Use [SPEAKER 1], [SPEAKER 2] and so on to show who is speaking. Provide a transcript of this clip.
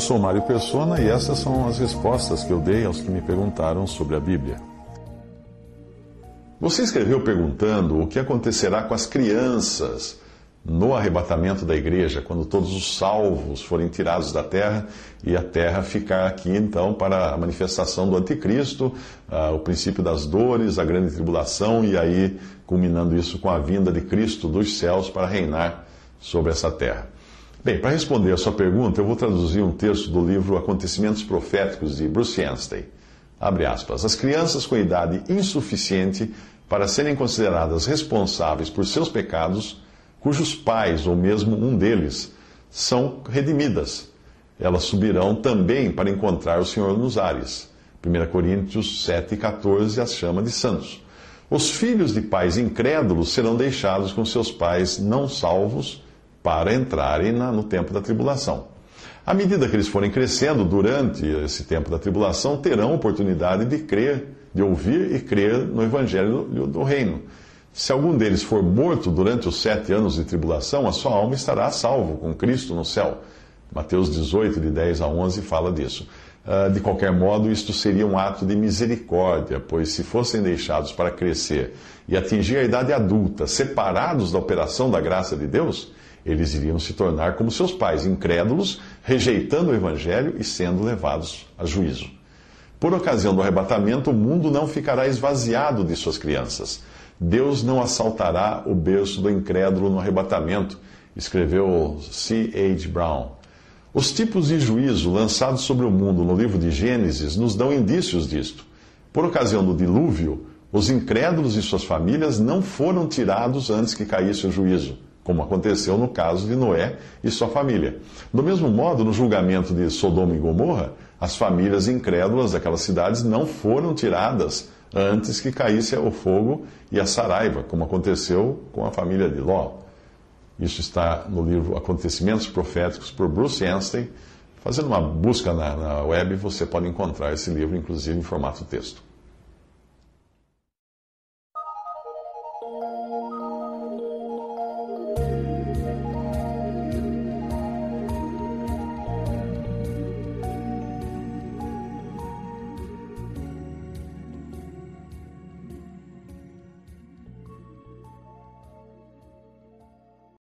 [SPEAKER 1] Eu sou Mário Persona e essas são as respostas que eu dei aos que me perguntaram sobre a Bíblia. Você escreveu perguntando o que acontecerá com as crianças no arrebatamento da igreja, quando todos os salvos forem tirados da terra e a terra ficar aqui então para a manifestação do anticristo, uh, o princípio das dores, a grande tribulação e aí culminando isso com a vinda de Cristo dos céus para reinar sobre essa terra. Bem, para responder a sua pergunta, eu vou traduzir um texto do livro Acontecimentos Proféticos de Bruce Anstey. Abre aspas. As crianças com idade insuficiente para serem consideradas responsáveis por seus pecados cujos pais, ou mesmo um deles, são redimidas. Elas subirão também para encontrar o Senhor nos ares. 1 Coríntios 7,14 as chama de santos. Os filhos de pais incrédulos serão deixados com seus pais não salvos para entrarem na, no tempo da tribulação. À medida que eles forem crescendo durante esse tempo da tribulação, terão oportunidade de crer, de ouvir e crer no Evangelho do, do Reino. Se algum deles for morto durante os sete anos de tribulação, a sua alma estará salvo com Cristo no céu. Mateus 18, de 10 a 11, fala disso. Ah, de qualquer modo, isto seria um ato de misericórdia, pois se fossem deixados para crescer e atingir a idade adulta, separados da operação da graça de Deus, eles iriam se tornar como seus pais, incrédulos, rejeitando o Evangelho e sendo levados a juízo. Por ocasião do arrebatamento, o mundo não ficará esvaziado de suas crianças Deus não assaltará o berço do incrédulo no arrebatamento, escreveu C. H. Brown. Os tipos de juízo lançados sobre o mundo no livro de Gênesis nos dão indícios disto. Por ocasião do dilúvio, os incrédulos e suas famílias não foram tirados antes que caísse o juízo, como aconteceu no caso de Noé e sua família. Do mesmo modo, no julgamento de Sodoma e Gomorra, as famílias incrédulas daquelas cidades não foram tiradas antes que caísse o fogo e a saraiva, como aconteceu com a família de Ló. Isso está no livro Acontecimentos Proféticos, por Bruce Einstein. Fazendo uma busca na, na web, você pode encontrar esse livro, inclusive em formato texto.